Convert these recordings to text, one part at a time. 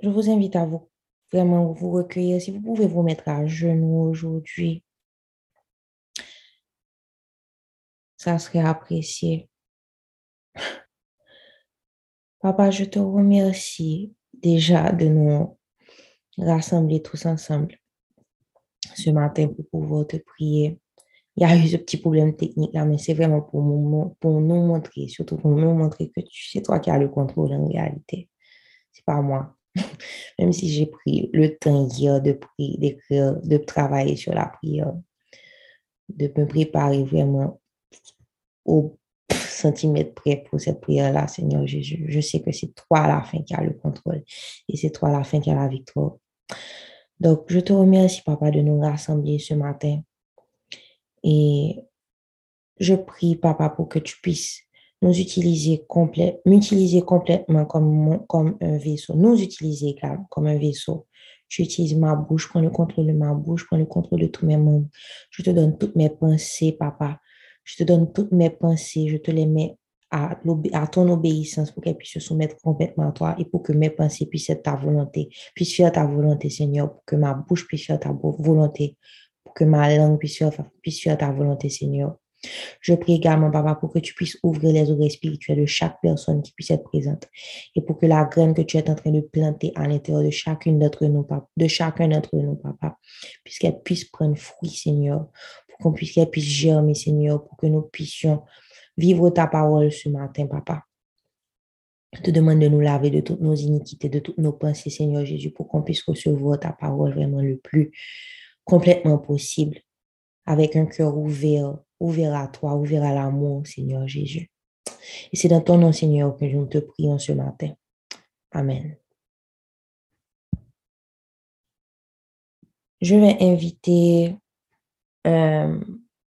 je vous invite à vous vraiment vous recueillir. Si vous pouvez vous mettre à genoux aujourd'hui, ça serait apprécié. Papa, je te remercie déjà de nous rassembler tous ensemble ce matin pour pouvoir te prier. Il y a eu ce petit problème technique là, mais c'est vraiment pour, nous, montrer, surtout pour nous montrer que c'est toi qui as le contrôle en réalité. C'est pas moi. Même si j'ai pris le temps hier de prier, d'écrire, de travailler sur la prière, de me préparer vraiment au centimètre près pour cette prière-là, Seigneur Jésus. Je sais que c'est toi la fin qui as le contrôle et c'est toi la fin qui a la victoire. Donc, je te remercie, Papa, de nous rassembler ce matin. Et je prie, Papa, pour que tu puisses nous utiliser m'utiliser complètement comme, comme un vaisseau, nous utiliser comme un vaisseau. J'utilise ma bouche, prends le contrôle de ma bouche, prends le contrôle de tous mes membres. Je te donne toutes mes pensées, papa. Je te donne toutes mes pensées, je te les mets à, à ton obéissance pour qu'elles puissent se soumettre complètement à toi et pour que mes pensées puissent être ta volonté, puissent faire ta volonté, Seigneur, pour que ma bouche puisse faire ta volonté, pour que ma langue puisse faire, puisse faire ta volonté, Seigneur. Je prie également, Papa, pour que tu puisses ouvrir les oreilles spirituelles de chaque personne qui puisse être présente et pour que la graine que tu es en train de planter à l'intérieur de chacune d'entre nous, Papa, de chacun d'entre nous, Papa, puisqu'elle puisse prendre fruit, Seigneur, pour qu'on puisse, qu'elle puisse germer, Seigneur, pour que nous puissions vivre ta parole ce matin, Papa. Je te demande de nous laver de toutes nos iniquités, de toutes nos pensées, Seigneur Jésus, pour qu'on puisse recevoir ta parole vraiment le plus complètement possible, avec un cœur ouvert, ouvert à toi, ouvert à l'amour, Seigneur Jésus. Et c'est dans ton nom, Seigneur, que nous te prions ce matin. Amen. Je vais inviter euh,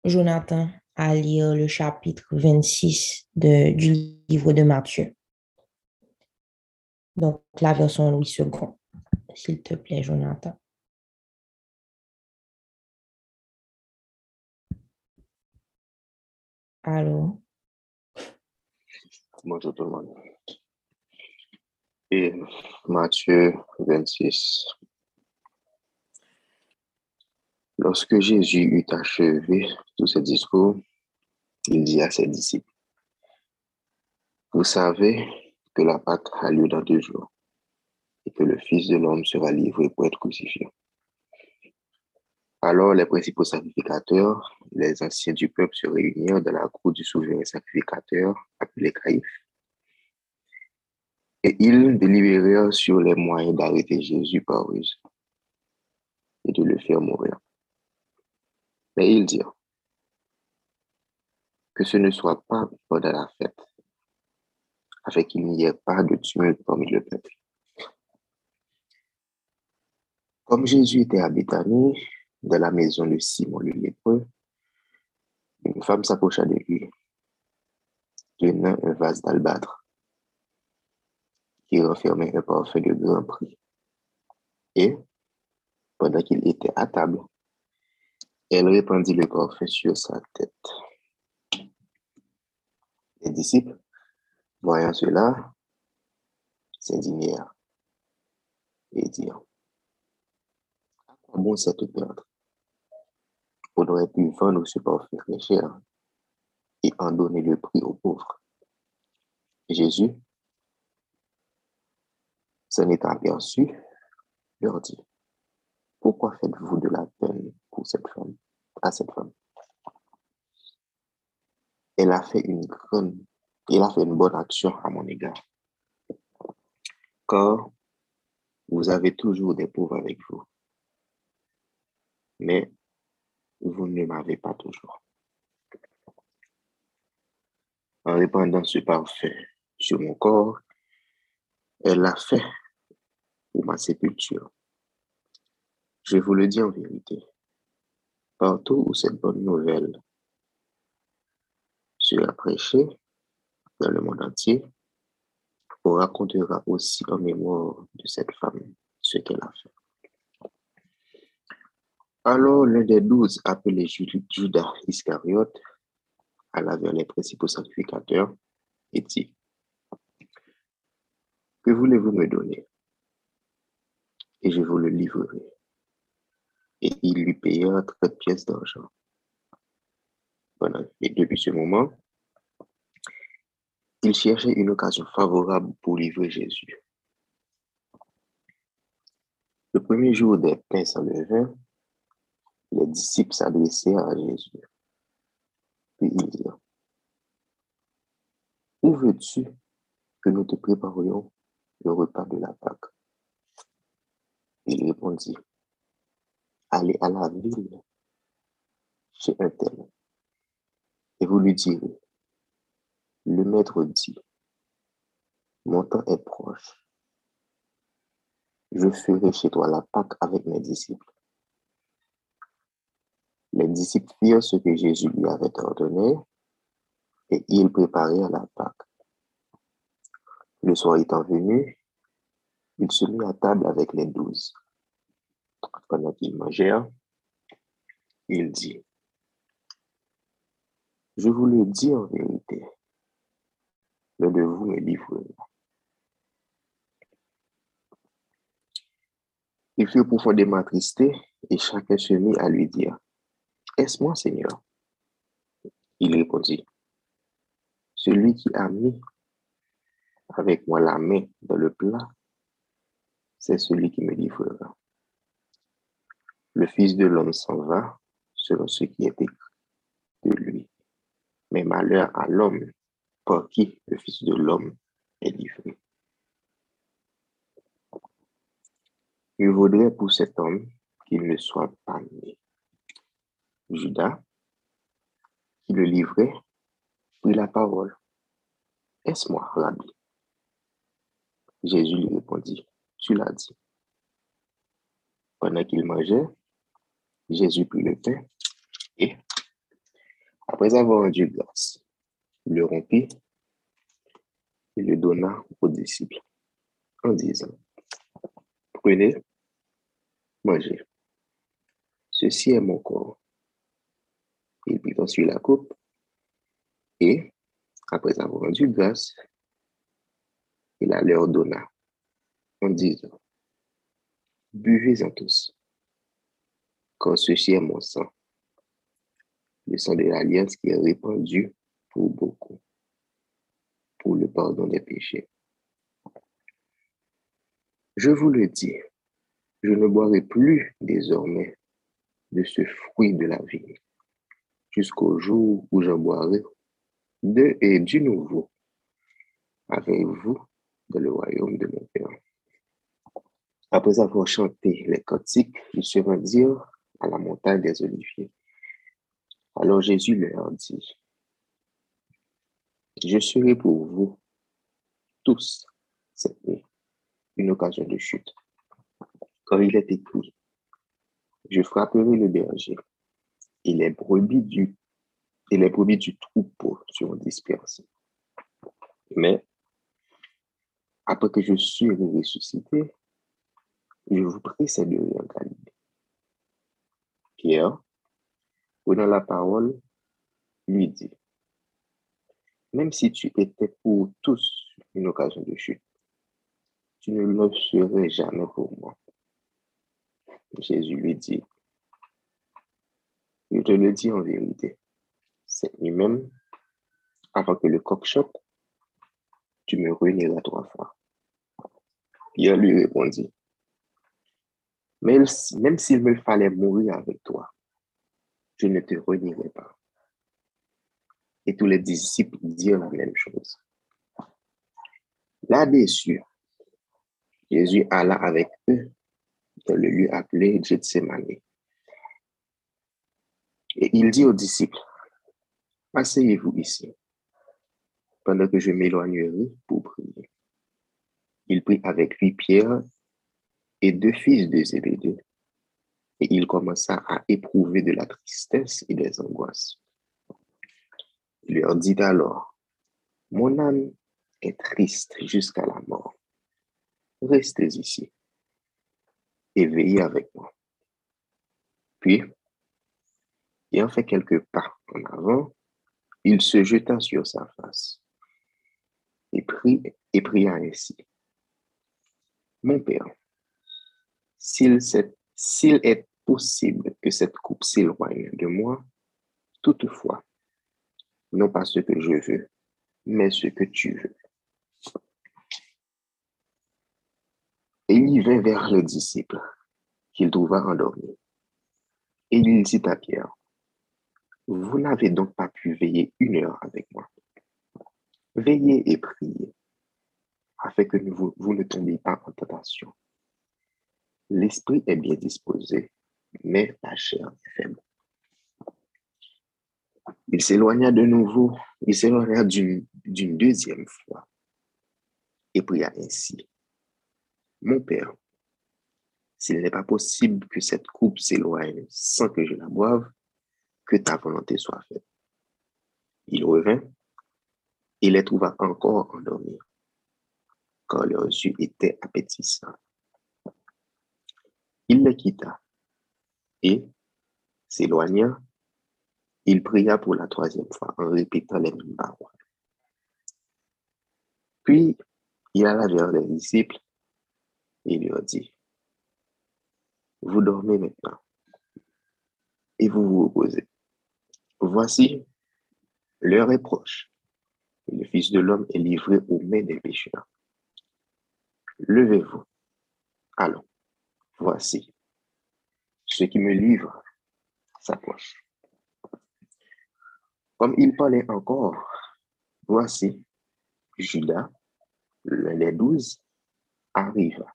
Jonathan à lire le chapitre 26 de, du livre de Matthieu. Donc, la version Louis II. S'il te plaît, Jonathan. Allô? Bonjour tout le monde. Et Matthieu 26. Lorsque Jésus eut achevé tous ses discours, il dit à ses disciples, Vous savez que la Pâque a lieu dans deux jours et que le Fils de l'homme sera livré pour être crucifié. Alors les principaux sacrificateurs, les anciens du peuple se réunirent dans la cour du souverain sacrificateur appelé Caïphe. Et ils délibérèrent sur les moyens d'arrêter Jésus par ruse et de le faire mourir. Mais ils dirent que ce ne soit pas pendant la fête, afin qu'il n'y ait pas de tumulte parmi le peuple. Comme Jésus était à Béthanie, dans la maison de Simon le lépreux, une femme s'approcha de lui, tenant un vase d'albâtre qui renfermait un parfum de grand prix. Et, pendant qu'il était à table, elle répandit le parfum sur sa tête. Les disciples, voyant cela, s'indignèrent et dirent, à bon cette perdre on aurait pu vendre ce parfum cher et en donner le prix aux pauvres. Jésus s'en est aperçu, leur dit, pourquoi faites-vous de la peine pour cette femme, à cette femme? Elle a fait une grande, elle a fait une bonne action à mon égard. Car vous avez toujours des pauvres avec vous. Mais vous ne m'avez pas toujours. En répandant ce parfum sur mon corps, elle l'a fait pour ma sépulture. Je vous le dis en vérité, partout où cette bonne nouvelle sera prêchée dans le monde entier, on racontera aussi en mémoire de cette femme ce qu'elle a fait. Alors l'un des douze, appelé Judas Iscariote, alla vers les principaux sacrificateurs et dit, Que voulez-vous me donner? Et je vous le livrerai. Et il lui paya 30 pièces d'argent. Et depuis ce moment, il cherchait une occasion favorable pour livrer Jésus. Le premier jour des pains sans levain, les disciples s'adressèrent à Jésus. Puis ils dirent, Où veux-tu que nous te préparions le repas de la Pâque? Il répondit, Allez à la ville chez un tel, et vous lui direz, le maître dit, mon temps est proche. Je ferai chez toi la Pâque avec mes disciples. Les disciples firent ce que Jésus lui avait ordonné et ils préparèrent la Pâque. Le soir étant venu, il se mit à table avec les douze. Pendant qu'ils mangèrent, il dit, Je vous le dis en vérité, l'un de vous me livrera. Il fut profondément attristé et chacun se mit à lui dire, Est-ce moi, Seigneur? Il répondit, Celui qui a mis avec moi la main dans le plat, c'est celui qui me livrera. Le Fils de l'homme s'en va selon ce qui est écrit de lui. Mais malheur à l'homme par qui le Fils de l'homme est livré. Il vaudrait pour cet homme qu'il ne soit pas né. Judas, qui le livrait, prit la parole. Est-ce moi, Rabbi? Jésus lui répondit, tu l'as dit. Pendant qu'il mangeait, Jésus prit le pain et, après avoir rendu grâce, le rompit et le donna aux disciples en disant, prenez, mangez. Ceci est mon corps. Il prit ensuite la coupe et, après avoir rendu grâce, il la leur donna en disant, buvez-en tous, car ceci est mon sang, le sang de l'alliance qui est répandu pour beaucoup, pour le pardon des péchés. Je vous le dis, je ne boirai plus désormais de ce fruit de la vie, jusqu'au jour où j'en boirai de et du nouveau avec vous dans le royaume de mon Père? Après avoir chanté les cantiques, ils se rendirent à la montagne des Oliviers. Alors Jésus leur dit, je serai pour vous tous cette nuit une occasion de chute. Quand il est écrit, je frapperai le berger et les brebis du, et les brebis du troupeau seront dispersées. Mais après que je suis ressuscité, je vous précéderai en Galilée. Pierre, prenant la parole, lui dit, même si tu étais pour tous une occasion de chute, tu ne le serais jamais pour moi. Jésus lui dit, je te le dis en vérité, cette nuit même, avant que le coq choque, tu me réuniras trois fois. Pierre lui répondit, même s'il me fallait mourir avec toi, je ne te renierai pas. Et tous les disciples dirent la même chose. Là-dessus, Jésus alla avec eux dans le lieu appelé Gethsemane. Et il dit aux disciples, asseyez-vous ici, pendant que je m'éloignerai pour prier. Il prit avec lui Pierre et deux fils de Zébédée, et il commença à éprouver de la tristesse et des angoisses. Il leur dit alors, mon âme est triste jusqu'à la mort. Restez ici et veillez avec moi. Puis, ayant fait quelques pas en avant, il se jeta sur sa face et pria ainsi. Mon Père, s'il est possible que cette coupe s'éloigne de moi, toutefois, non pas ce que je veux, mais ce que tu veux. Et il vint vers le disciple qu'il trouva endormi. Et il dit à Pierre, vous n'avez donc pas pu veiller une heure avec moi. Veillez et priez, afin que vous, ne tombiez pas en tentation. L'esprit est bien disposé, mais la chair est faible. Il s'éloigna de nouveau, il s'éloigna d'une deuxième fois et pria ainsi. Mon Père, s'il n'est pas possible que cette coupe s'éloigne sans que je la boive, que ta volonté soit faite. Il revint et les trouva encore endormis, car leurs yeux étaient appétissants. Il les quitta et, s'éloigna, il pria pour la troisième fois en répétant les mêmes paroles. Puis, il alla vers les disciples et leur dit, vous dormez maintenant et vous vous reposez. Voici, l'heure est proche le Fils de l'homme est livré aux mains des pécheurs. Levez-vous. Allons, voici, ce qui me livre s'approche. Comme il parlait encore, voici, Judas, l'un douze, arriva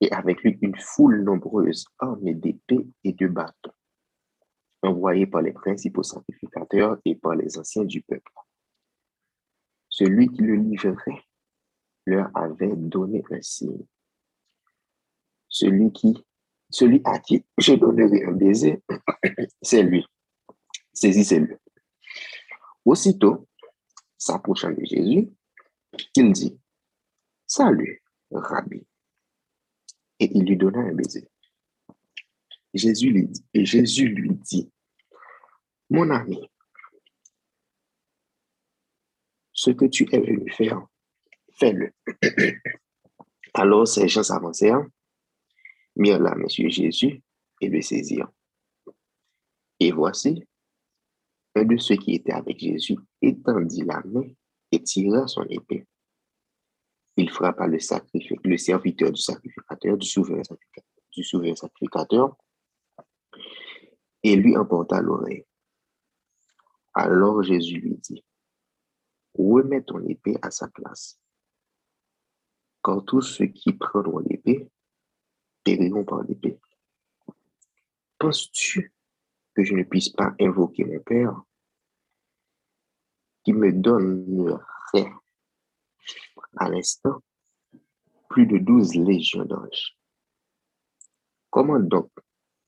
et avec lui une foule nombreuse armée d'épées et de bâtons, envoyés par les principaux sacrificateurs et par les anciens du peuple. Celui qui le livrerait leur avait donné un signe. Celui qui, celui à qui je donnerai un baiser, c'est lui. Saisissez-le. Aussitôt, s'approchant de Jésus, il dit, Salut, Rabbi et il lui donna un baiser. Jésus lui dit, mon ami, ce que tu es venu faire, fais-le. Alors ces gens s'avancèrent, mirent là Monsieur Jésus et le saisirent. Et voici, un de ceux qui étaient avec Jésus étendit la main et tira son épée il frappa le, serviteur du sacrificateur, du souverain sacrificateur, et lui emporta l'oreille. Alors Jésus lui dit, remets ton épée à sa place, car tous ceux qui prendront l'épée périront par l'épée. Penses-tu que je ne puisse pas invoquer mon Père qui me donnerait à l'instant plus de douze légions d'anges? Comment donc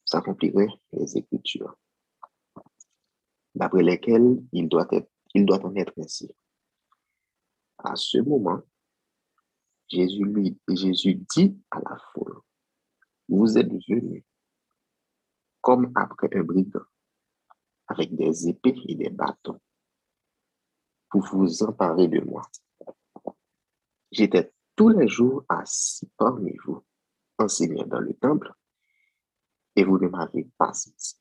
s'accompliraient les Écritures, d'après lesquelles il doit, en être ainsi? À ce moment, Jésus, dit à la foule, vous êtes venus comme après un brigand, avec des épées et des bâtons, pour vous emparer de moi. J'étais tous les jours assis parmi vous, enseignant dans le temple, et vous ne m'avez pas saisi.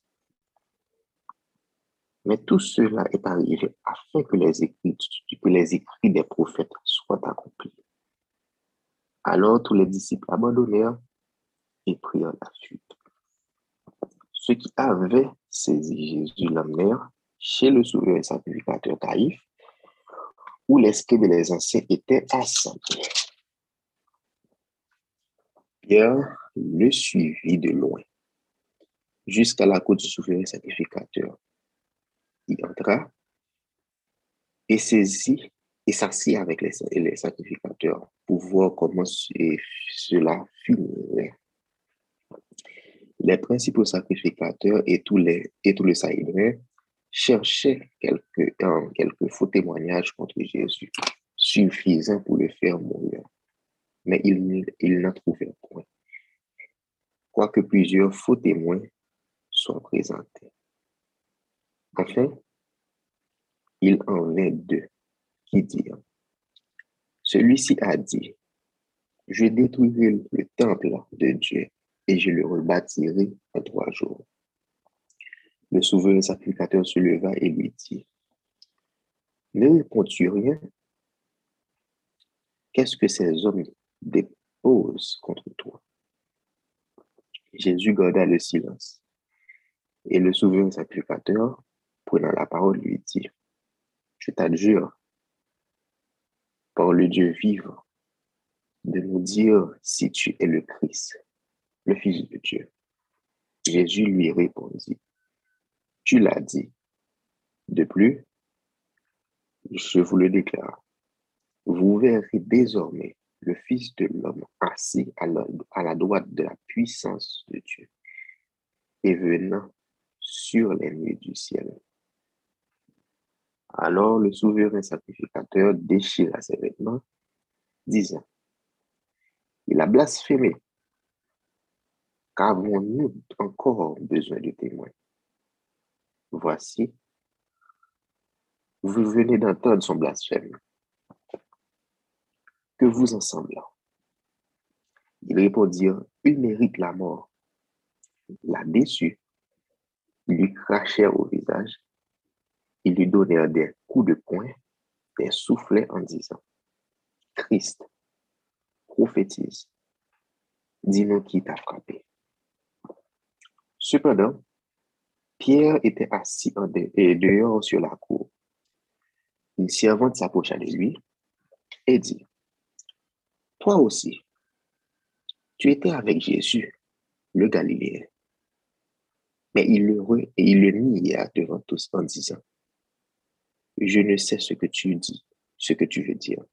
Mais tout cela est arrivé afin que les écrits, des prophètes soient accomplis. Alors tous les disciples abandonnèrent et prirent la fuite. Ceux qui avaient saisi Jésus l'emmenèrent chez le souverain sacrificateur Taïf, où les scribes et les anciens étaient assemblés. Pierre le suivit de loin jusqu'à la côte du souverain sacrificateur. Il entra et s'assit avec les, sacrificateurs pour voir comment cela finirait. Les principaux sacrificateurs et tous les et cherchait quelques, faux témoignages contre Jésus, suffisants pour le faire mourir. Mais il, il n'en trouvait point. Quoique plusieurs faux témoins soient présentés. Enfin, il en vint deux qui dirent, celui-ci a dit, Je détruirai le temple de Dieu et je le rebâtirai en trois jours. Le souverain sacrificateur se leva et lui dit, Ne réponds-tu rien? Qu'est-ce que ces hommes déposent contre toi? Jésus garda le silence. Et le souverain sacrificateur, prenant la parole, lui dit, Je t'adjure, par le Dieu vivant, de nous dire si tu es le Christ, le Fils de Dieu. Jésus lui répondit, Tu l'as dit. De plus, je vous le déclare, vous verrez désormais le Fils de l'homme assis à la, à la droite de la puissance de Dieu et venant sur les nuées du ciel. Alors le souverain sacrificateur déchira ses vêtements, disant, Il a blasphémé. Qu'avons-nous encore besoin de témoins Voici, vous venez d'entendre son blasphème. Que vous en semblez Ils répondirent, Il mérite la mort. La déçu, ils lui crachèrent au visage ils lui donnèrent des coups de poing, des soufflets en disant, Christ, prophétise, dis-nous qui t'a frappé. Cependant, Pierre était assis dehors sur la cour. Une servante s'approcha de lui et dit, Toi aussi, tu étais avec Jésus, le Galiléen. Mais il le, et il le nia devant tous en disant, je ne sais ce que tu dis, ce que tu veux dire.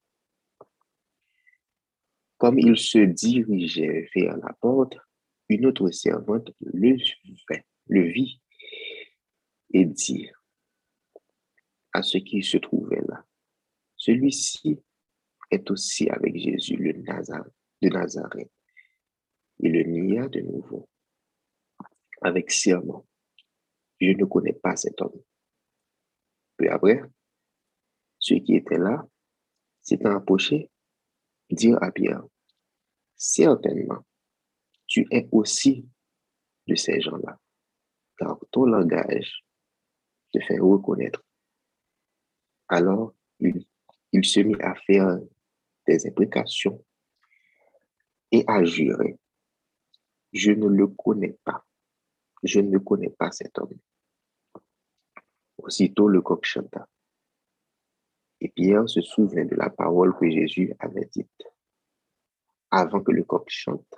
Comme il se dirigeait vers la porte, une autre servante le, le vit et dit à ce qui se trouvait là, celui-ci est aussi avec Jésus le Nazareth, de Nazareth. Il le nia de nouveau avec serment. Je ne connais pas cet homme. Après, ceux qui étaient là s'étant approchés, dirent à Pierre, certainement, tu es aussi de ces gens-là, car ton langage te fait reconnaître. Alors, il, il se mit à faire des imprécations et à jurer, je ne le connais pas, je ne connais pas cet homme. Aussitôt le coq chanta. Et Pierre se souvient de la parole que Jésus avait dite. Avant que le coq chante,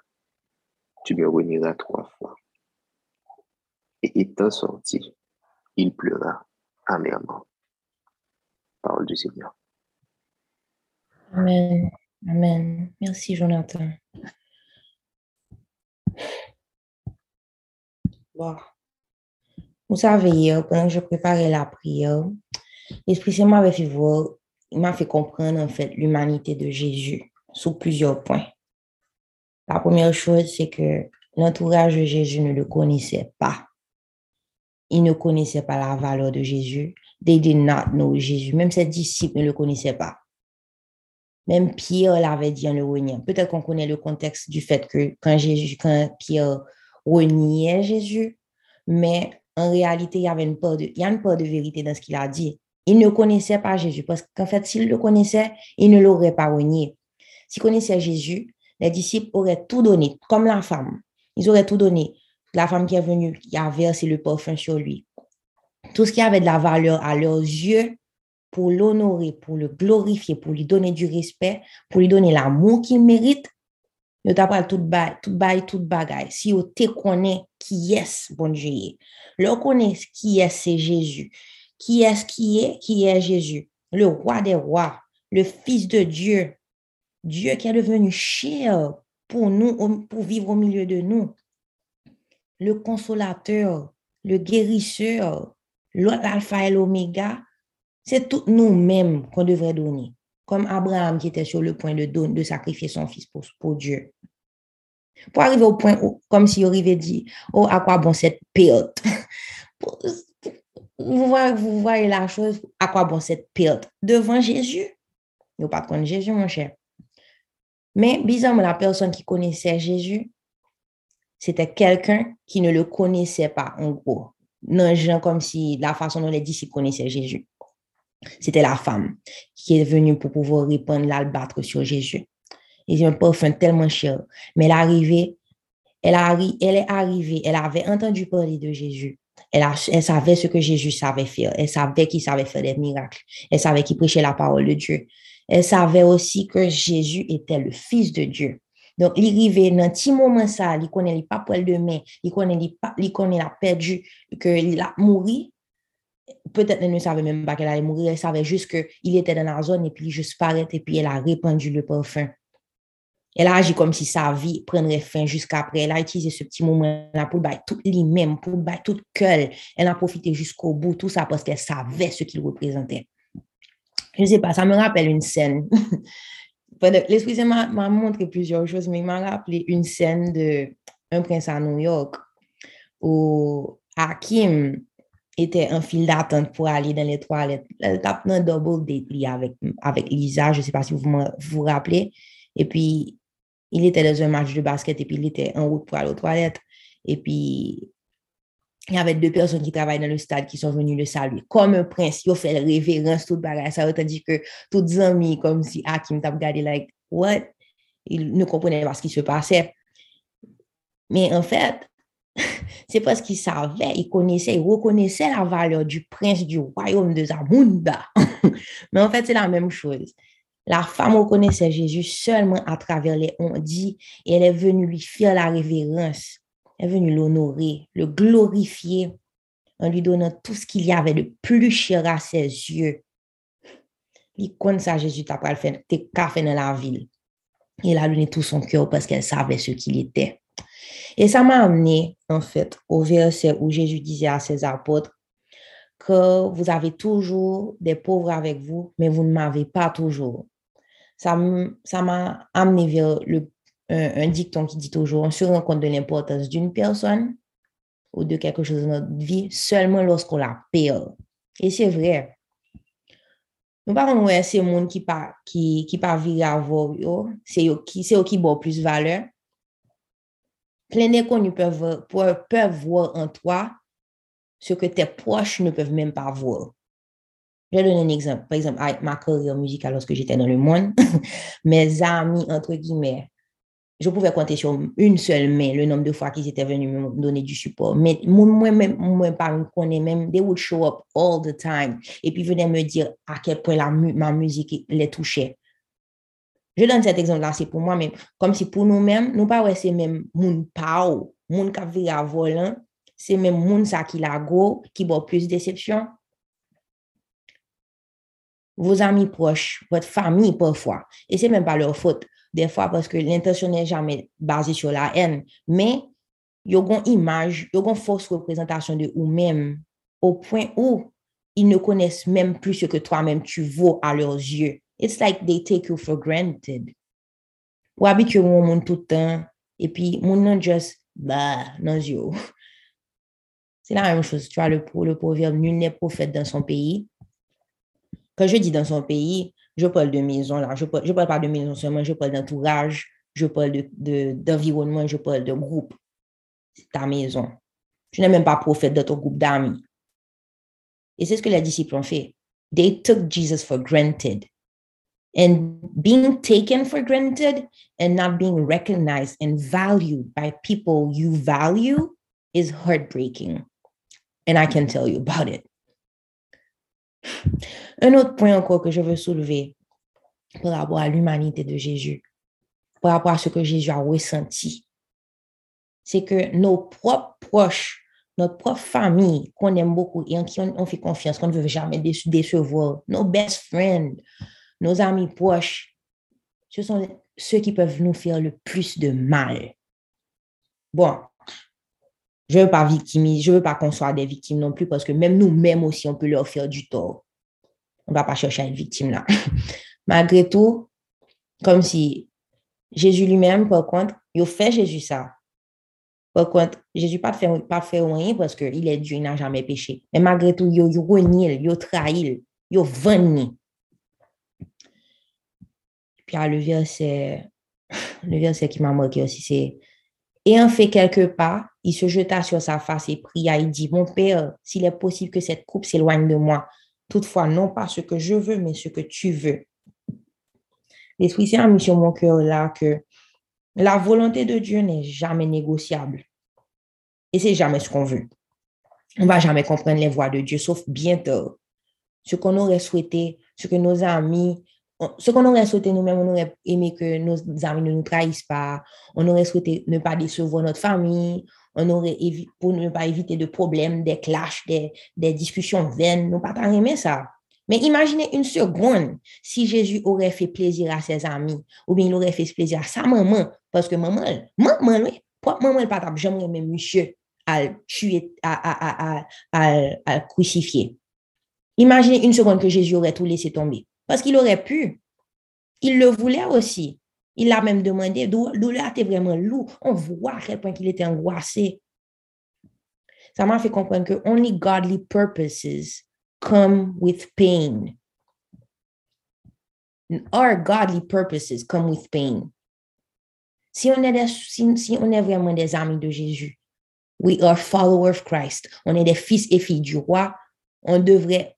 tu me renieras trois fois. Et étant sorti, il pleura amèrement. Parole du Seigneur. Amen. Amen. Merci, Jonathan. Bon. Vous savez, pendant que je préparais la prière, l'Esprit Saint m'avait fait voir, il m'a fait comprendre en fait l'humanité de Jésus sous plusieurs points. La première chose, c'est que l'entourage de Jésus ne le connaissait pas. Il ne connaissait pas la valeur de Jésus. They did not know Jésus. Même ses disciples ne le connaissaient pas. Même Pierre l'avait dit en le reniant. Peut-être qu'on connaît le contexte du fait que quand, Jésus, quand Pierre reniait Jésus, mais en réalité, il y avait de, il a une de vérité dans ce qu'il a dit. Il ne connaissait pas Jésus parce qu'en fait, s'il le connaissait, il ne l'aurait pas renié. S'il connaissait Jésus, les disciples auraient tout donné, comme la femme. Ils auraient tout donné. La femme qui est venue, qui a versé le parfum sur lui. Tout ce qui avait de la valeur à leurs yeux pour l'honorer, pour le glorifier, pour lui donner du respect, pour lui donner l'amour qu'il mérite, ne t'a tout bail, tout bail, tout bagaille. Si vous te connaît qui est bon Dieu, le qui est c'est Jésus. Qui est ce qui est, qui est Jésus, le roi des rois, le fils de Dieu, Dieu qui est devenu cher pour nous, pour vivre au milieu de nous, le consolateur, le guérisseur, l'alpha et l'oméga, c'est tout nous-mêmes qu'on devrait donner comme Abraham qui était sur le point de, de sacrifier son fils pour, Dieu. Pour arriver au point où, comme si arrivait dit, oh, à quoi bon cette perte? vous, voyez, la chose, à quoi bon cette perte? Devant Jésus? Nous pas de Jésus, mon cher. Mais bizarrement, la personne qui connaissait Jésus, c'était quelqu'un qui ne le connaissait pas, en gros. Non, genre comme si la façon dont les disciples connaissaient Jésus. C'était la femme qui est venue pour pouvoir répandre l'albâtre sur Jésus. Et un parfum tellement cher. Mais elle est arrivée, elle, arrivée, elle avait entendu parler de Jésus. Elle, savait ce que Jésus savait faire. Elle savait qu'il savait faire des miracles. Elle savait qu'il prêchait la parole de Dieu. Elle savait aussi que Jésus était le Fils de Dieu. Donc, il arrivait dans un petit moment ça, il connaît pas poil de main, il connaît, il connaît a perdu, qu'il a mouru. Peut-être elle ne savait même pas qu'elle allait mourir, elle savait juste qu'il était dans la zone et puis il juste paraît et puis elle a répandu le parfum. Elle a agi comme si sa vie prendrait fin jusqu'après. Elle a utilisé ce petit moment-là pour battre tout lui-même, pour battre tout cœur. Elle a profité jusqu'au bout, tout ça parce qu'elle savait ce qu'il représentait. Je ne sais pas, ça me rappelle une scène. L'Esprit m'a montré plusieurs choses, mais il m'a rappelé une scène de Un prince à New York où Hakim était en file d'attente pour aller dans les toilettes. Elle tape un double date avec, avec Lisa, je ne sais pas si vous vous rappelez. Et puis, il était dans un match de basket et puis il était en route pour aller aux toilettes. Et puis, il y avait deux personnes qui travaillent dans le stade qui sont venues le saluer. Comme un prince, il a fait révérence, tout bagage. Ça dire que les amis, comme si Hakim t'a regardé, like, what? Il ne comprenait pas ce qui se passait. Mais en fait, c'est parce qu'il savait, il connaissait, il reconnaissait la valeur du prince du royaume de Zamunda. Mais en fait, c'est la même chose. La femme reconnaissait Jésus seulement à travers les on-dit et elle est venue lui faire la révérence est venu l'honorer, le glorifier en lui donnant tout ce qu'il y avait de plus cher à ses yeux. Il connaît ça, Jésus t'a fait dans la ville. Il a donné tout son cœur parce qu'elle savait ce qu'il était. Et ça m'a amené, en fait, au verset où Jésus disait à ses apôtres que vous avez toujours des pauvres avec vous, mais vous ne m'avez pas toujours. Ça m'a amené vers un, dicton qui dit toujours, on se rend compte de l'importance d'une personne ou de quelque chose dans notre vie seulement lorsqu'on la perd. Et c'est vrai. Nous parlons de ces gens qui pas vivre avoir c'est eux qui c'est eux qui ont plus valeur. Plein de connus peuvent, peuvent voir en toi ce que tes proches ne peuvent même pas voir. Je vais donner un exemple. Par exemple, avec ma carrière musicale lorsque j'étais dans le monde, mes amis, entre guillemets, je pouvais compter sur une seule main le nombre de fois qu'ils étaient venus me donner du support. Mais moi, même, moi, pas me même, they would show up all the time. Et puis, venaient me dire à quel point la, ma musique les touchait. Je donne cet exemple-là, c'est pour moi, mais comme si pour nous-mêmes, nous pas c'est même moun pao, moun qui vire à volant, c'est même moun qui la go, qui boit plus déception. Vos amis proches, votre famille parfois, et c'est même pas leur faute des fois parce que l'intention n'est jamais basée sur la haine, mais il y a une image, il y a une fausse représentation de vous-même au point où ils ne connaissent même plus ce que toi-même tu vaux à leurs yeux. It's like they take you for granted. Ou habitué au monde tout le temps, et puis, mon nom juste, bah, non, yo. C'est la même chose. Tu vois, le, le proverbe, nul n'est prophète dans son pays. Quand je dis dans son pays, je parle de maison, là. Je ne parle, parle pas de maison seulement, je parle d'entourage, je parle d'environnement, de, je parle de groupe. Ta maison. Tu n'es même pas prophète de ton groupe d'amis. Et c'est ce que les disciples ont fait. They took Jesus for granted. And being taken for granted and not being recognized and valued by people you value is heartbreaking. And I can tell you about it. Un autre point encore que je veux soulever par rapport à l'humanité de Jésus, par rapport à ce que Jésus a ressenti, c'est que nos propres proches, notre propre famille qu'on aime beaucoup et en qui on, fait confiance, qu'on ne veut jamais décevoir, nos best friends, nos amis proches, ce sont ceux qui peuvent nous faire le plus de mal. Bon, je ne veux pas victimiser, je veux pas qu'on soit des victimes non plus parce que même nous-mêmes aussi, on peut leur faire du tort. On ne va pas chercher à être victime là. Malgré tout, comme si Jésus lui-même, par contre, il fait Jésus ça. Par contre, Jésus pas fait pas fait rien parce qu'il est Dieu, il n'a jamais péché. Mais malgré tout, il a renié, il a trahi, il a venu. Puis à le verset le verset qui m'a marqué aussi, c'est Ayant fait quelques pas, il se jeta sur sa face et pria. Il dit, mon Père, s'il est possible que cette coupe s'éloigne de moi, toutefois, non pas ce que je veux, mais ce que tu veux. L'Esprit Saint a mis sur mon cœur là que la volonté de Dieu n'est jamais négociable. Et c'est jamais ce qu'on veut. On va jamais comprendre les voies de Dieu, sauf bientôt. Ce qu'on aurait souhaité, ce que nos amis, ce qu'on aurait souhaité nous-mêmes, on aurait aimé que nos amis ne nous trahissent pas, on aurait souhaité ne pas décevoir notre famille, on aurait pour ne pas éviter de problèmes, des clashs, des, des discussions vaines, nous pas aimé ça. Mais imaginez une seconde si Jésus aurait fait plaisir à ses amis ou bien il aurait fait plaisir à sa maman parce que maman, maman, oui, maman, elle pas jamais même monsieur à tuer, à, à, à, crucifier. Imaginez une seconde que Jésus aurait tout laissé tomber. Parce qu'il aurait pu. Il le voulait aussi. Il l'a même demandé. D'où là, était vraiment lourd. On voit à quel point qu'il était angoissé. Ça m'a fait comprendre que only godly purposes come with pain. Our godly purposes come with pain. Si on est, si, on est vraiment des amis de Jésus, we are followers of Christ, on est des fils et filles du roi, on devrait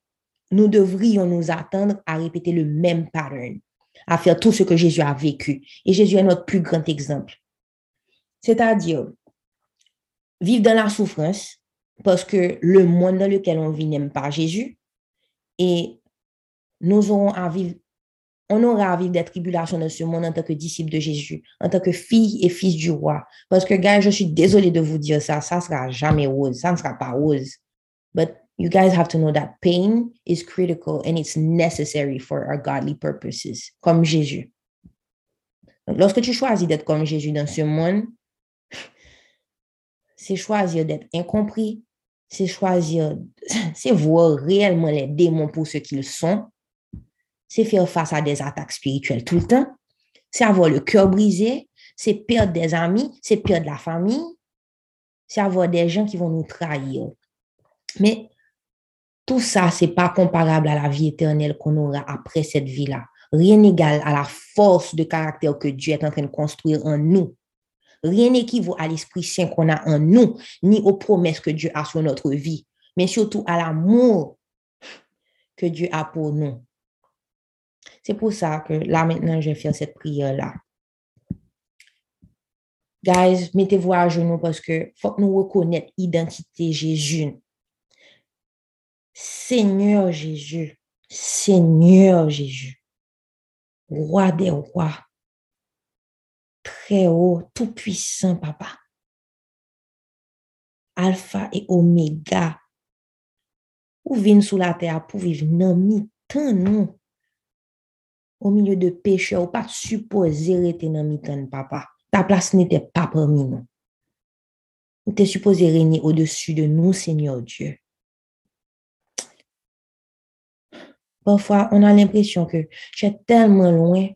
nous devrions nous attendre à répéter le même pattern, à faire tout ce que Jésus a vécu. Et Jésus est notre plus grand exemple. C'est-à-dire, vivre dans la souffrance, parce que le monde dans lequel on vit n'aime pas Jésus, et nous aurons à vivre, on aura à vivre des tribulations dans ce monde en tant que disciple de Jésus, en tant que fille et fils du roi. Parce que, gars, je suis désolée de vous dire ça, ça sera jamais rose, ça ne sera pas rose. You guys have to know that pain is critical and it's necessary for our godly purposes, comme Jésus. Lorsque tu choisis d'être comme Jésus dans ce monde, c'est choisir d'être incompris, c'est choisir, c'est voir réellement les démons pour ce qu'ils sont, c'est faire face à des attaques spirituelles tout le temps, c'est avoir le cœur brisé, c'est perdre des amis, c'est perdre la famille, c'est avoir des gens qui vont nous trahir. Mais tout ça, c'est pas comparable à la vie éternelle qu'on aura après cette vie-là. Rien n'égale à la force de caractère que Dieu est en train de construire en nous. Rien n'équivaut à l'Esprit Saint qu'on a en nous, ni aux promesses que Dieu a sur notre vie, mais surtout à l'amour que Dieu a pour nous. C'est pour ça que là maintenant, je vais faire cette prière-là. Guys, mettez-vous à genoux parce que faut que nous reconnaître l'identité Jésus. Seigneur Jésus, Seigneur Jésus, roi des rois, très haut, tout-puissant, papa. Alpha et Oméga, ou vin sous la terre pour vivre dans mi-temps. Au milieu de pécheurs, ou pas supposé être dans mi-temps, papa. Ta place n'était pas parmi nous. Tu es supposé régner au-dessus de nous, Seigneur Dieu. Parfois, on a l'impression que tu es tellement loin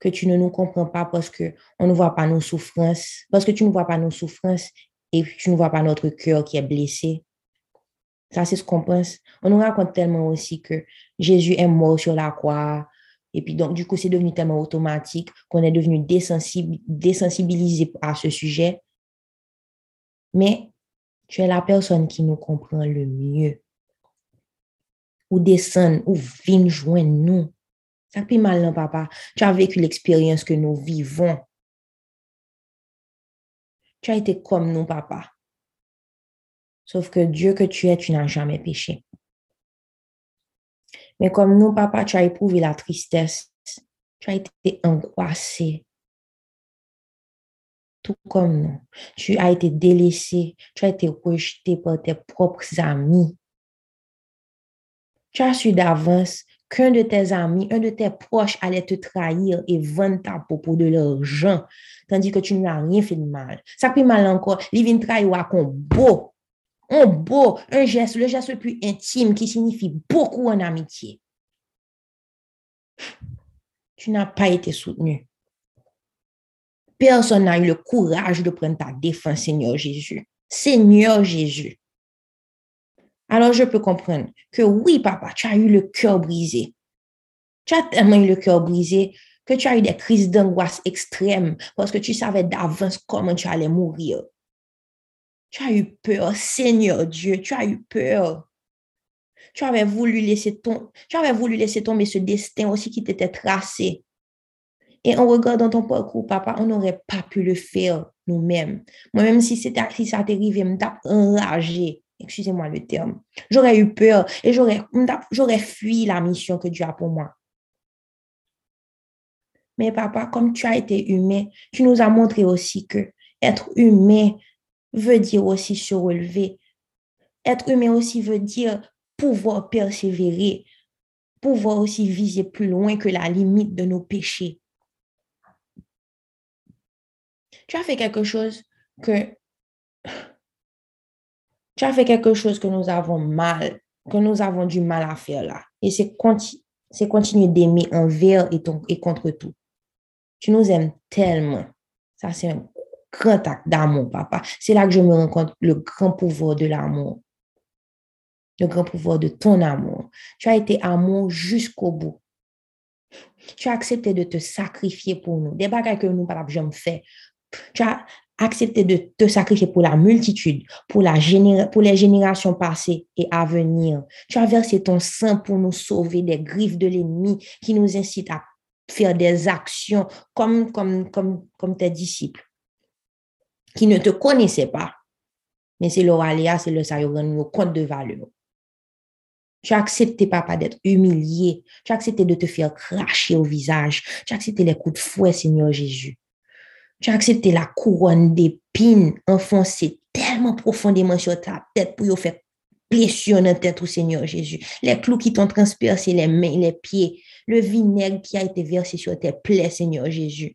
que tu ne nous comprends pas parce que on ne voit pas nos souffrances, parce que tu ne vois pas nos souffrances et tu ne vois pas notre cœur qui est blessé. Ça, c'est ce qu'on pense. On nous raconte tellement aussi que Jésus est mort sur la croix. Et puis, donc, du coup, c'est devenu tellement automatique qu'on est devenu désensibilisé à ce sujet. Mais tu es la personne qui nous comprend le mieux ou descendre, ou venir joindre nous. Ça fait mal, non, papa? Tu as vécu l'expérience que nous vivons. Tu as été comme nous, papa. Sauf que Dieu que tu es, tu n'as jamais péché. Mais comme nous, papa, tu as éprouvé la tristesse. Tu as été angoissé. Tout comme nous. Tu as été délaissé. Tu as été rejeté par tes propres amis tu as su d'avance qu'un de tes amis, un de tes proches allait te trahir et vendre ta peau pour de l'argent, tandis que tu n'as rien fait de mal. Ça fait mal encore. Vient trahir un beau, un beau, un geste, le geste le plus intime qui signifie beaucoup en amitié. Tu n'as pas été soutenu. Personne n'a eu le courage de prendre ta défense, Seigneur Jésus. Seigneur Jésus. Alors je peux comprendre que oui, papa, tu as eu le cœur brisé. Tu as tellement eu le cœur brisé que tu as eu des crises d'angoisse extrêmes parce que tu savais d'avance comment tu allais mourir. Tu as eu peur, Seigneur Dieu, tu as eu peur. Tu avais voulu laisser tomber ce destin aussi qui t'était tracé. Et en regardant ton parcours, papa, on n'aurait pas pu le faire nous-mêmes. Moi-même, si, si ça t'arrivait, je enragé. Excusez-moi le terme. J'aurais eu peur et j'aurais, fui la mission que Dieu a pour moi. Mais papa, comme tu as été humain, tu nous as montré aussi que être humain veut dire aussi se relever. Être humain aussi veut dire pouvoir persévérer, pouvoir aussi viser plus loin que la limite de nos péchés. Tu as fait quelque chose que tu as fait quelque chose que nous avons mal, que nous avons du mal à faire là. Et c'est continuer d'aimer envers et, contre tout. Tu nous aimes tellement. Ça, c'est un grand acte d'amour, papa. C'est là que je me rends compte le grand pouvoir de l'amour. Le grand pouvoir de ton amour. Tu as été amour jusqu'au bout. Tu as accepté de te sacrifier pour nous. Des bagages que nous, pas jamais fait. Tu as accepté de te sacrifier pour la multitude, pour, les générations passées et à venir. Tu as versé ton sang pour nous sauver des griffes de l'ennemi qui nous incitent à faire des actions comme, tes disciples qui ne te connaissaient pas. Mais c'est leur aléa, c'est le nous compte de valeur. Tu as accepté, papa, d'être humilié. Tu as accepté de te faire cracher au visage. Tu as accepté les coups de fouet, Seigneur Jésus. Tu as accepté la couronne d'épines enfoncée tellement profondément sur ta tête pour y faire blessure dans tête au Seigneur Jésus. Les clous qui t'ont transpercé les mains, les pieds le vinaigre qui a été versé sur tes plaies, Seigneur Jésus.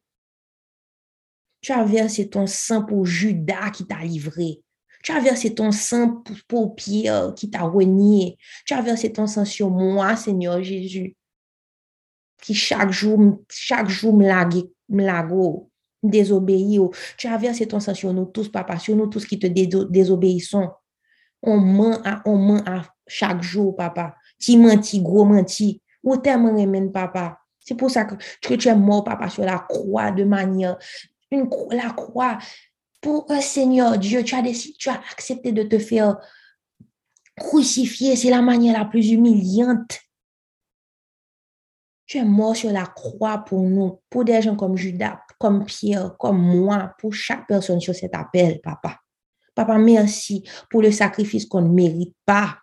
Tu as versé ton sang pour Judas qui t'a livré. Tu as versé ton sang pour, Pierre qui t'a renié. Tu as versé ton sang sur moi, Seigneur Jésus, qui chaque jour, chaque jour me me désobéit. Tu as versé ton sang sur nous tous, papa, sur nous tous qui te désobéissons. On ment à, on ment à chaque jour, papa. Ti menti, gros menti. Ou tellement aimé, papa. C'est pour ça que, tu es mort, papa, sur la croix de manière, une, la croix. Pour un Seigneur Dieu, tu as, décidé, tu as accepté de te faire crucifier. C'est la manière la plus humiliante. Tu es mort sur la croix pour nous, pour des gens comme Judas, comme Pierre, comme moi, pour chaque personne sur cet appel, papa. Papa, merci pour le sacrifice qu'on ne mérite pas.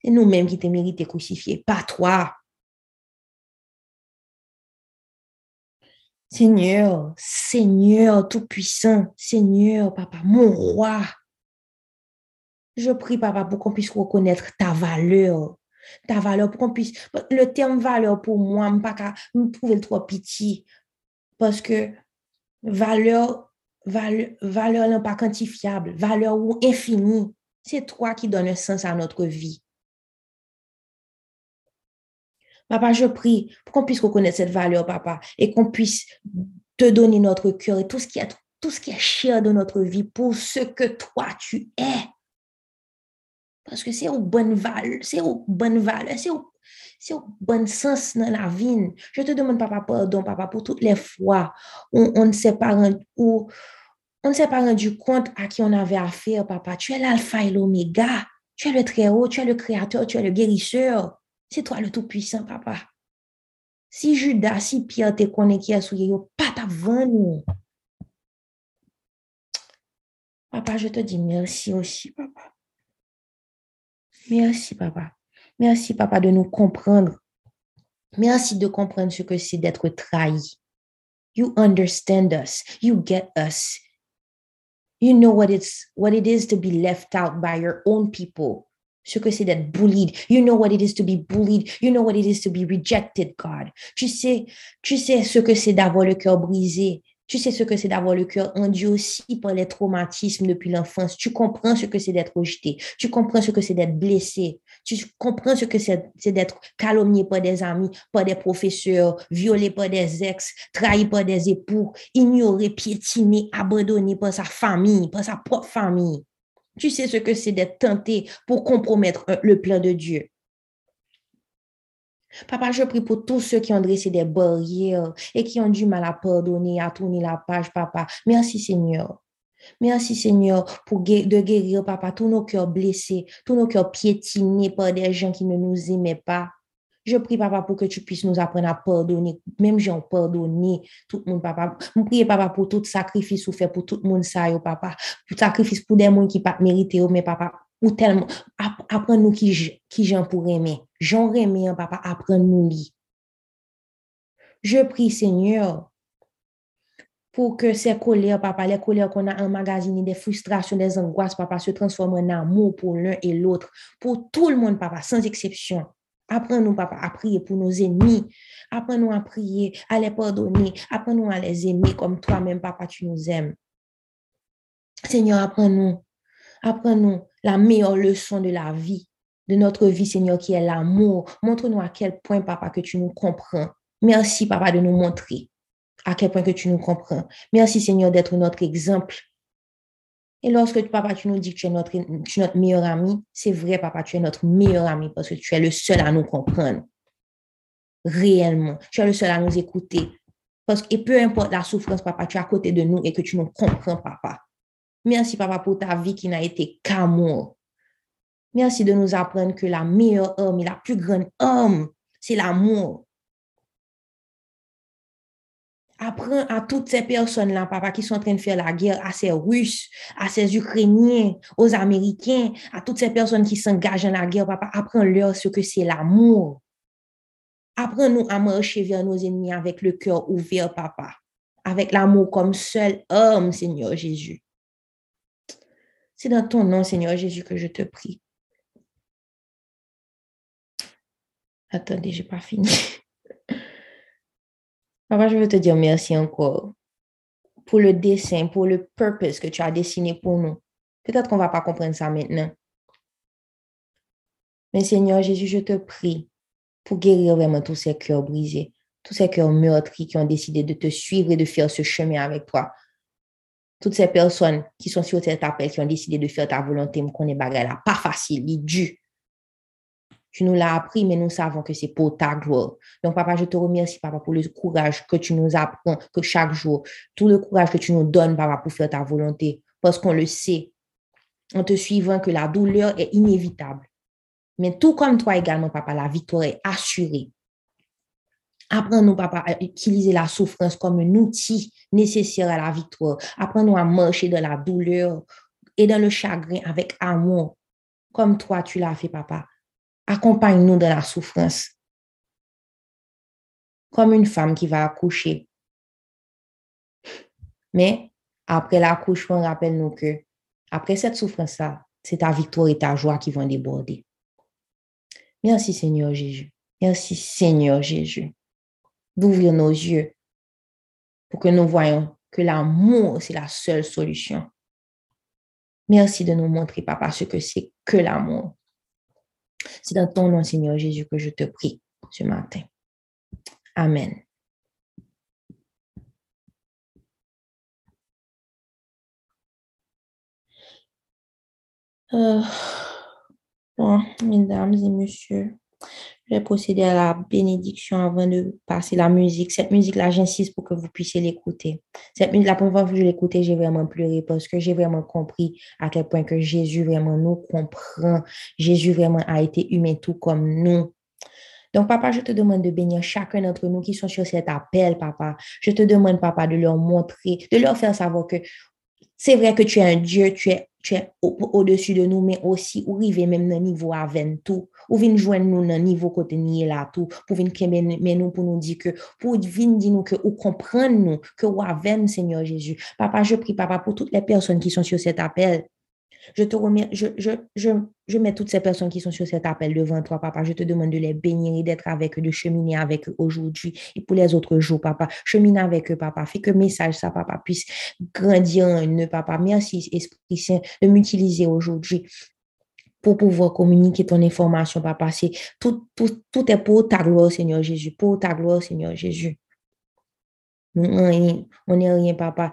C'est nous-mêmes qui te méritons crucifier, pas toi. Seigneur, Seigneur Tout-Puissant, Seigneur, Papa, mon roi. Je prie, Papa, pour qu'on puisse reconnaître ta valeur. Ta valeur, pour qu'on puisse. Le terme valeur pour moi, je ne pas trouver trop pitié. Parce que valeur, valeur, valeur pas quantifiable. Valeur ou infinie. C'est toi qui donnes un sens à notre vie. Papa, je prie pour qu'on puisse reconnaître cette valeur, papa, et qu'on puisse te donner notre cœur et tout ce qui est, tout ce qui est cher de notre vie pour ce que toi tu es. Parce que c'est au bon valeur, c'est au bon valeur, c'est au, c'est au bon sens dans la vie. Je te demande, papa, pardon, papa, pour toutes les fois où on ne s'est pas rendu, on ne s'est pas rendu compte à qui on avait affaire, papa. Tu es l'alpha et l'oméga. Tu es le très haut, tu es le créateur, tu es le guérisseur. C'est toi le Tout-Puissant, papa. Si Judas, si Pierre te connaît qui a souillé, pas t'avant nous. Papa, je te dis merci aussi, papa. Merci, papa. Merci, papa, de nous comprendre. Merci de comprendre ce que c'est d'être trahi. You understand us. You get us. You know what it's what it is to be left out by your own people ce que c'est d'être bullied. You know what it is to be bullied. You know what it is to be rejected, God. Tu sais, tu sais ce que c'est d'avoir le cœur brisé. Tu sais ce que c'est d'avoir le cœur aussi par les traumatismes depuis l'enfance. Tu comprends ce que c'est d'être rejeté. Tu comprends ce que c'est d'être blessé. Tu comprends ce que c'est d'être calomnié par des amis, par des professeurs, violé par des ex, trahi par des époux, ignoré, piétiné, abandonné par sa famille, par sa propre famille. Tu sais ce que c'est d'être tenté pour compromettre le plan de Dieu. Papa, je prie pour tous ceux qui ont dressé des barrières et qui ont du mal à pardonner, à tourner la page, papa. Merci, Seigneur. Merci, Seigneur, pour de guérir, papa, tous nos cœurs blessés, tous nos cœurs piétinés par des gens qui ne nous aimaient pas. Je prie, papa, pour que tu puisses nous apprendre à pardonner, même j'ai pardonné tout le monde, papa. Je prie, papa, pour tout sacrifice ou fait pour tout le monde, ça, papa. Pour sacrifice pour des gens qui ne pas mais papa, ou tellement, apprends-nous qui, qui j'en pour aimer. J'en aimer, hein, papa, apprends-nous lui. Je prie, Seigneur, pour que ces colères, papa, les colères qu'on a emmagasinées, des frustrations, des angoisses, papa, se transforment en amour pour l'un et l'autre, pour tout le monde, papa, sans exception. Apprends-nous, papa, à prier pour nos ennemis. Apprends-nous à prier, à les pardonner. Apprends-nous à les aimer comme toi-même, papa, tu nous aimes. Seigneur, apprends-nous. Apprends-nous la meilleure leçon de la vie, de notre vie, Seigneur, qui est l'amour. Montre-nous à quel point, papa, que tu nous comprends. Merci, papa, de nous montrer à quel point que tu nous comprends. Merci, Seigneur, d'être notre exemple. Et lorsque, papa, tu nous dis que tu es notre, meilleur ami, c'est vrai, papa, tu es notre meilleur ami parce que tu es le seul à nous comprendre. Réellement. Tu es le seul à nous écouter. Parce que, et peu importe la souffrance, papa, tu es à côté de nous et que tu nous comprends, papa. Merci, papa, pour ta vie qui n'a été qu'amour. Merci de nous apprendre que la meilleure homme et la plus grande homme, c'est l'amour. Apprends à toutes ces personnes-là, papa, qui sont en train de faire la guerre, à ces Russes, à ces Ukrainiens, aux Américains, à toutes ces personnes qui s'engagent dans la guerre, papa, apprends-leur ce que c'est l'amour. Apprends-nous à marcher vers nos ennemis avec le cœur ouvert, papa, avec l'amour comme seul homme, Seigneur Jésus. C'est dans ton nom, Seigneur Jésus, que je te prie. Attendez, je n'ai pas fini. Papa, je veux te dire merci encore pour le dessin, pour le purpose que tu as dessiné pour nous. Peut-être qu'on ne va pas comprendre ça maintenant. Mais Seigneur Jésus, je te prie pour guérir vraiment tous ces cœurs brisés, tous ces cœurs meurtris qui ont décidé de te suivre et de faire ce chemin avec toi toutes ces personnes qui sont sur cet appel, qui ont décidé de faire ta volonté, me connaît pas facile, il dur. Tu nous l'as appris, mais nous savons que c'est pour ta gloire. Donc, papa, je te remercie, papa, pour le courage que tu nous apprends, que chaque jour, tout le courage que tu nous donnes, papa, pour faire ta volonté, parce qu'on le sait, en te suivant, que la douleur est inévitable. Mais tout comme toi également, papa, la victoire est assurée. Apprends-nous, papa, à utiliser la souffrance comme un outil nécessaire à la victoire. Apprends-nous à marcher dans la douleur et dans le chagrin avec amour, comme toi tu l'as fait, papa. Accompagne-nous dans la souffrance. Comme une femme qui va accoucher. Mais après l'accouchement, rappelle-nous que après cette souffrance-là, c'est ta victoire et ta joie qui vont déborder. Merci Seigneur Jésus. Merci Seigneur Jésus d'ouvrir nos yeux pour que nous voyons que l'amour, c'est la seule solution. Merci de nous montrer, papa, ce que c'est que l'amour. C'est dans ton nom, Seigneur Jésus, que je te prie ce matin. Amen. Euh, bon, mesdames et messieurs, je vais procéder à la bénédiction avant de passer la musique. Cette musique-là, j'insiste pour que vous puissiez l'écouter. Cette musique, la première fois que je l'écoutais, j'ai vraiment pleuré parce que j'ai vraiment compris à quel point que Jésus vraiment nous comprend. Jésus vraiment a été humain tout comme nous. Donc, papa, je te demande de bénir chacun d'entre nous qui sont sur cet appel, papa. Je te demande, papa, de leur montrer, de leur faire savoir que c'est vrai que tu es un Dieu, tu es tu es au-dessus de nous, mais aussi ou arriver même dans niveau avec tout, ou venir joindre nous dans niveau côté ni là tout, pour venir nous pour nous dire que, pour venir dire nous que, ou comprendre nous, que ou Seigneur Jésus. Papa, je prie, papa, pour toutes les personnes qui sont sur cet appel, je te remercie, je, je, je, je, mets toutes ces personnes qui sont sur cet appel devant toi, papa. Je te demande de les bénir et d'être avec eux, de cheminer avec eux aujourd'hui et pour les autres jours, papa. Chemine avec eux, papa. Fais que le message, ça, papa, puisse grandir en eux, papa. Merci, Esprit Saint, de m'utiliser aujourd'hui pour pouvoir communiquer ton information, papa. Tout, tout, tout est pour ta gloire, Seigneur Jésus. Pour ta gloire, Seigneur Jésus. On n'est rien, papa.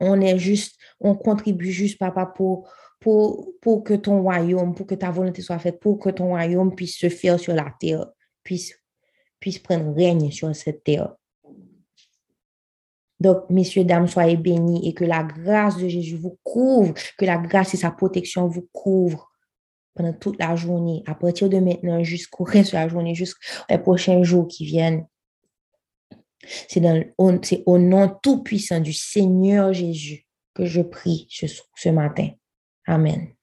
On est juste, on contribue juste, papa, pour pour, que ton royaume, pour que ta volonté soit faite, pour que ton royaume puisse se faire sur la terre, puisse puisse prendre règne sur cette terre. Donc, messieurs, dames, soyez bénis et que la grâce de Jésus vous couvre, que la grâce et sa protection vous couvrent pendant toute la journée, à partir de maintenant jusqu'au reste de la journée, jusqu'aux prochains jours qui viennent. C'est au nom tout-puissant du Seigneur Jésus que je prie ce matin. Amen.